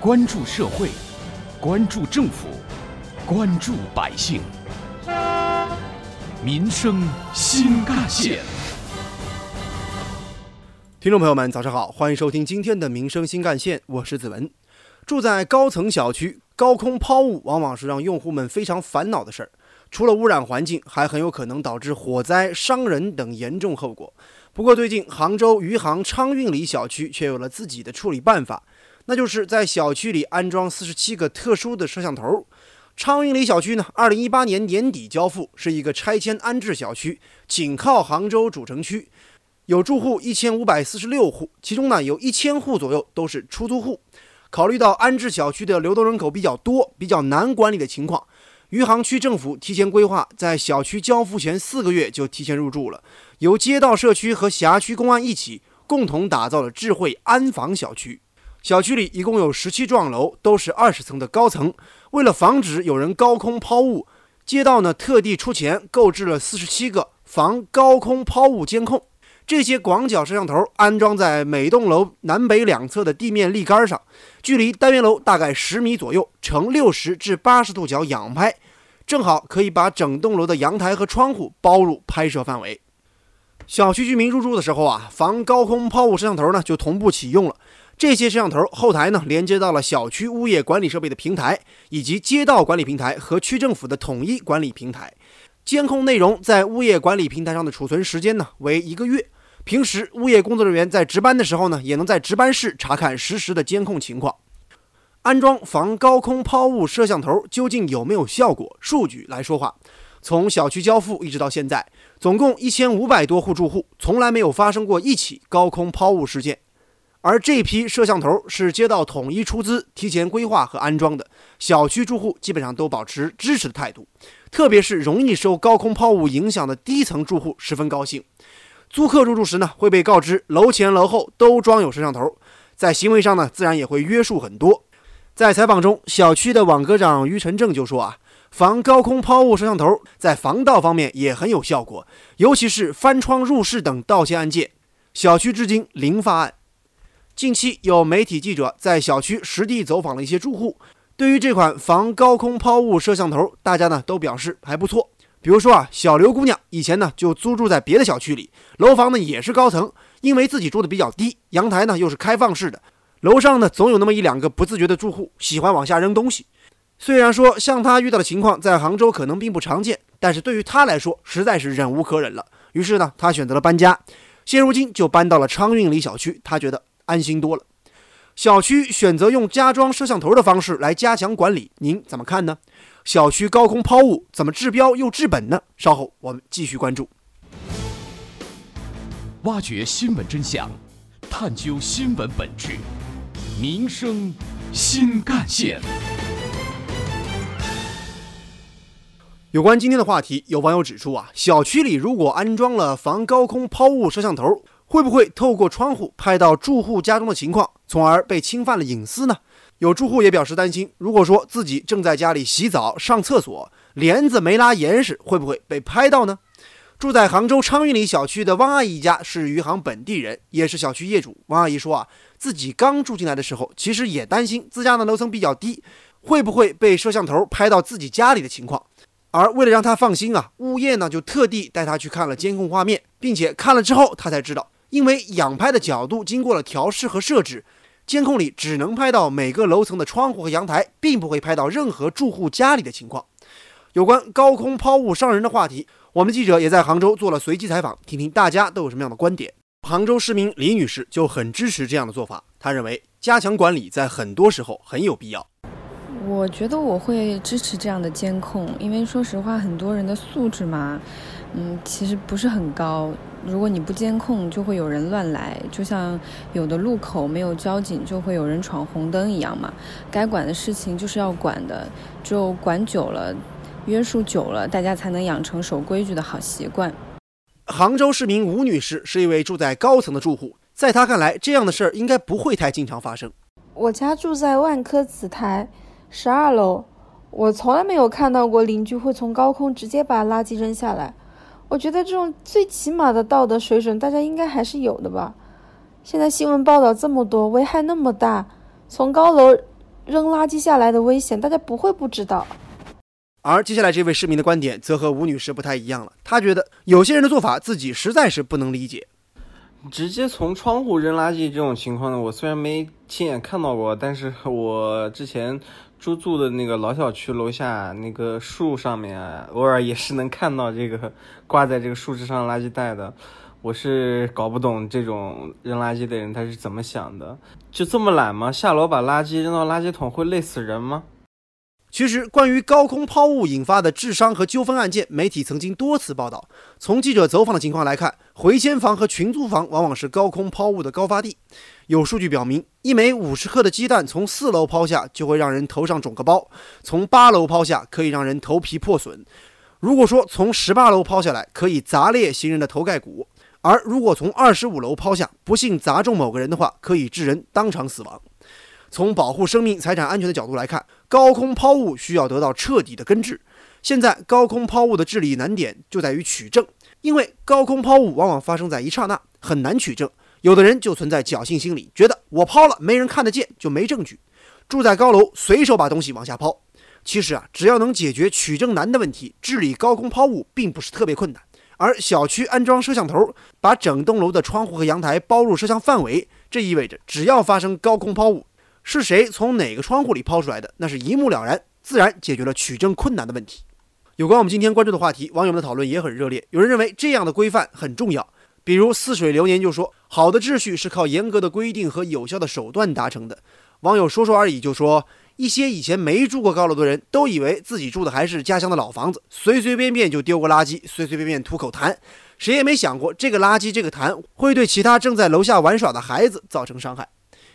关注社会，关注政府，关注百姓，民生新干线。听众朋友们，早上好，欢迎收听今天的《民生新干线》，我是子文。住在高层小区，高空抛物往往是让用户们非常烦恼的事儿。除了污染环境，还很有可能导致火灾、伤人等严重后果。不过，最近杭州余杭昌运里小区却有了自己的处理办法。那就是在小区里安装四十七个特殊的摄像头。昌运里小区呢，二零一八年年底交付，是一个拆迁安置小区，紧靠杭州主城区，有住户一千五百四十六户，其中呢有一千户左右都是出租户。考虑到安置小区的流动人口比较多，比较难管理的情况，余杭区政府提前规划，在小区交付前四个月就提前入住了，由街道社区和辖区公安一起共同打造了智慧安防小区。小区里一共有十七幢楼，都是二十层的高层。为了防止有人高空抛物，街道呢特地出钱购置了四十七个防高空抛物监控。这些广角摄像头安装在每栋楼南北两侧的地面立杆上，距离单元楼大概十米左右，呈六十至八十度角仰拍，正好可以把整栋楼的阳台和窗户包入拍摄范围。小区居民入住的时候啊，防高空抛物摄像头呢就同步启用了。这些摄像头后台呢，连接到了小区物业管理设备的平台，以及街道管理平台和区政府的统一管理平台。监控内容在物业管理平台上的储存时间呢为一个月。平时物业工作人员在值班的时候呢，也能在值班室查看实时的监控情况。安装防高空抛物摄像头究竟有没有效果？数据来说话。从小区交付一直到现在，总共一千五百多户住户，从来没有发生过一起高空抛物事件。而这批摄像头是街道统一出资、提前规划和安装的，小区住户基本上都保持支持的态度，特别是容易受高空抛物影响的低层住户十分高兴。租客入住时呢，会被告知楼前楼后都装有摄像头，在行为上呢，自然也会约束很多。在采访中，小区的网格长于晨正就说啊，防高空抛物摄像头在防盗方面也很有效果，尤其是翻窗入室等盗窃案件，小区至今零发案。近期有媒体记者在小区实地走访了一些住户，对于这款防高空抛物摄像头，大家呢都表示还不错。比如说啊，小刘姑娘以前呢就租住在别的小区里，楼房呢也是高层，因为自己住的比较低，阳台呢又是开放式的，楼上呢总有那么一两个不自觉的住户喜欢往下扔东西。虽然说像她遇到的情况在杭州可能并不常见，但是对于她来说实在是忍无可忍了。于是呢，她选择了搬家，现如今就搬到了昌运里小区。她觉得。安心多了。小区选择用加装摄像头的方式来加强管理，您怎么看呢？小区高空抛物怎么治标又治本呢？稍后我们继续关注。挖掘新闻真相，探究新闻本质，民生新干线。有关今天的话题，有网友指出啊，小区里如果安装了防高空抛物摄像头。会不会透过窗户拍到住户家中的情况，从而被侵犯了隐私呢？有住户也表示担心，如果说自己正在家里洗澡、上厕所，帘子没拉严实，会不会被拍到呢？住在杭州昌运里小区的汪阿姨家是余杭本地人，也是小区业主。汪阿姨说啊，自己刚住进来的时候，其实也担心自家的楼层比较低，会不会被摄像头拍到自己家里的情况。而为了让她放心啊，物业呢就特地带她去看了监控画面，并且看了之后，她才知道。因为仰拍的角度经过了调试和设置，监控里只能拍到每个楼层的窗户和阳台，并不会拍到任何住户家里的情况。有关高空抛物伤人的话题，我们记者也在杭州做了随机采访，听听大家都有什么样的观点。杭州市民李女士就很支持这样的做法，她认为加强管理在很多时候很有必要。我觉得我会支持这样的监控，因为说实话，很多人的素质嘛。嗯，其实不是很高。如果你不监控，就会有人乱来，就像有的路口没有交警，就会有人闯红灯一样嘛。该管的事情就是要管的，只有管久了，约束久了，大家才能养成守规矩的好习惯。杭州市民吴女士是一位住在高层的住户，在她看来，这样的事儿应该不会太经常发生。我家住在万科紫台十二楼，我从来没有看到过邻居会从高空直接把垃圾扔下来。我觉得这种最起码的道德水准，大家应该还是有的吧。现在新闻报道这么多，危害那么大，从高楼扔垃圾下来的危险，大家不会不知道。而接下来这位市民的观点则和吴女士不太一样了，她觉得有些人的做法自己实在是不能理解。直接从窗户扔垃圾这种情况呢，我虽然没亲眼看到过，但是我之前租住的那个老小区楼下那个树上面，偶尔也是能看到这个挂在这个树枝上垃圾袋的。我是搞不懂这种扔垃圾的人他是怎么想的，就这么懒吗？下楼把垃圾扔到垃圾桶会累死人吗？其实，关于高空抛物引发的致伤和纠纷案件，媒体曾经多次报道。从记者走访的情况来看，回迁房和群租房往往是高空抛物的高发地。有数据表明，一枚五十克的鸡蛋从四楼抛下就会让人头上肿个包，从八楼抛下可以让人头皮破损。如果说从十八楼抛下来可以砸裂行人的头盖骨，而如果从二十五楼抛下，不幸砸中某个人的话，可以致人当场死亡。从保护生命财产安全的角度来看，高空抛物需要得到彻底的根治。现在高空抛物的治理难点就在于取证，因为高空抛物往往发生在一刹那，很难取证。有的人就存在侥幸心理，觉得我抛了没人看得见就没证据。住在高楼，随手把东西往下抛。其实啊，只要能解决取证难的问题，治理高空抛物并不是特别困难。而小区安装摄像头，把整栋楼的窗户和阳台包入摄像范围，这意味着只要发生高空抛物。是谁从哪个窗户里抛出来的？那是一目了然，自然解决了取证困难的问题。有关我们今天关注的话题，网友们的讨论也很热烈。有人认为这样的规范很重要，比如似水流年就说，好的秩序是靠严格的规定和有效的手段达成的。网友说说而已就说，一些以前没住过高楼的人都以为自己住的还是家乡的老房子，随随便便就丢个垃圾，随随便便吐口痰，谁也没想过这个垃圾这个痰会对其他正在楼下玩耍的孩子造成伤害。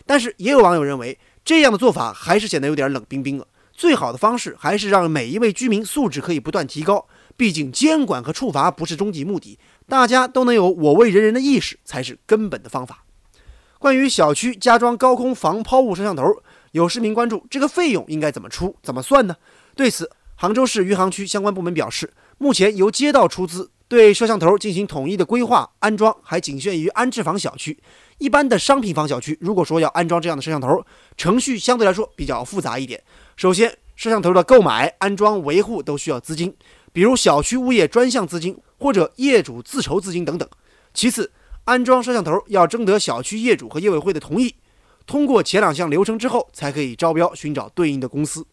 但是也有网友认为，这样的做法还是显得有点冷冰冰了。最好的方式还是让每一位居民素质可以不断提高。毕竟监管和处罚不是终极目的，大家都能有我为人人的意识才是根本的方法。关于小区加装高空防抛物摄像头，有市民关注这个费用应该怎么出、怎么算呢？对此，杭州市余杭区相关部门表示，目前由街道出资对摄像头进行统一的规划安装，还仅限于安置房小区。一般的商品房小区，如果说要安装这样的摄像头，程序相对来说比较复杂一点。首先，摄像头的购买、安装、维护都需要资金，比如小区物业专项资金或者业主自筹资金等等。其次，安装摄像头要征得小区业主和业委会的同意，通过前两项流程之后，才可以招标寻找对应的公司。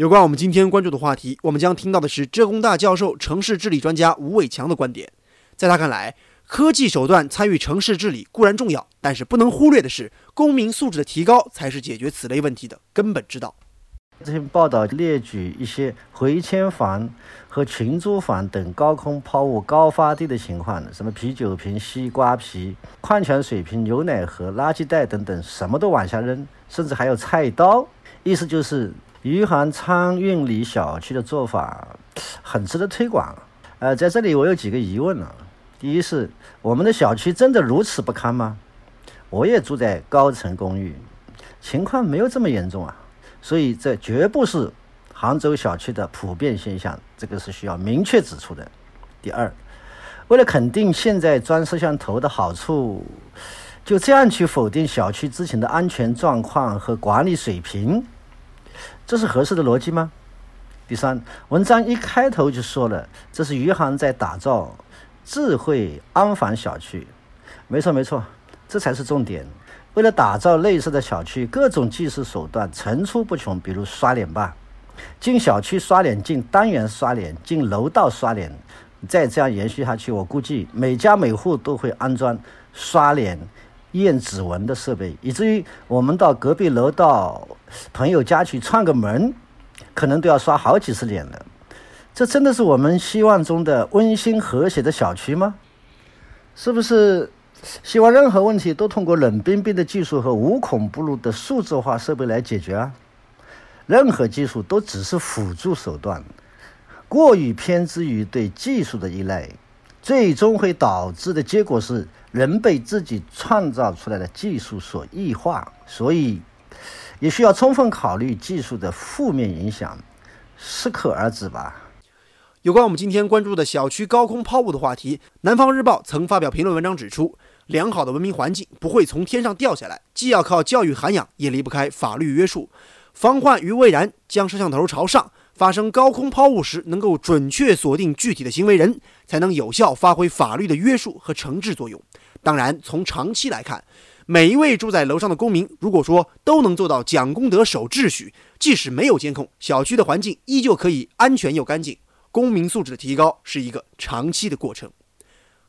有关我们今天关注的话题，我们将听到的是浙工大教授、城市治理专家吴伟强的观点。在他看来，科技手段参与城市治理固然重要，但是不能忽略的是，公民素质的提高才是解决此类问题的根本之道。这些报道列举一些回迁房和群租房等高空抛物高发地的情况，什么啤酒瓶、西瓜皮、矿泉水瓶、牛奶盒、垃圾袋等等，什么都往下扔，甚至还有菜刀。意思就是，余杭昌运里小区的做法很值得推广。呃，在这里我有几个疑问了。第一是我们的小区真的如此不堪吗？我也住在高层公寓，情况没有这么严重啊，所以这绝不是杭州小区的普遍现象，这个是需要明确指出的。第二，为了肯定现在装摄像头的好处，就这样去否定小区之前的安全状况和管理水平，这是合适的逻辑吗？第三，文章一开头就说了，这是余杭在打造。智慧安防小区，没错没错，这才是重点。为了打造类似的小区，各种技术手段层出不穷，比如刷脸吧，进小区刷脸，进单元刷脸，进楼道刷脸。再这样延续下去，我估计每家每户都会安装刷脸、验指纹的设备，以至于我们到隔壁楼道朋友家去串个门，可能都要刷好几次脸了。这真的是我们希望中的温馨和谐的小区吗？是不是希望任何问题都通过冷冰冰的技术和无孔不入的数字化设备来解决啊？任何技术都只是辅助手段，过于偏执于对技术的依赖，最终会导致的结果是人被自己创造出来的技术所异化。所以，也需要充分考虑技术的负面影响，适可而止吧。有关我们今天关注的小区高空抛物的话题，南方日报曾发表评论文章指出，良好的文明环境不会从天上掉下来，既要靠教育涵养，也离不开法律约束。防患于未然，将摄像头朝上，发生高空抛物时能够准确锁定具体的行为人，才能有效发挥法律的约束和惩治作用。当然，从长期来看，每一位住在楼上的公民，如果说都能做到讲公德、守秩序，即使没有监控，小区的环境依旧可以安全又干净。公民素质的提高是一个长期的过程。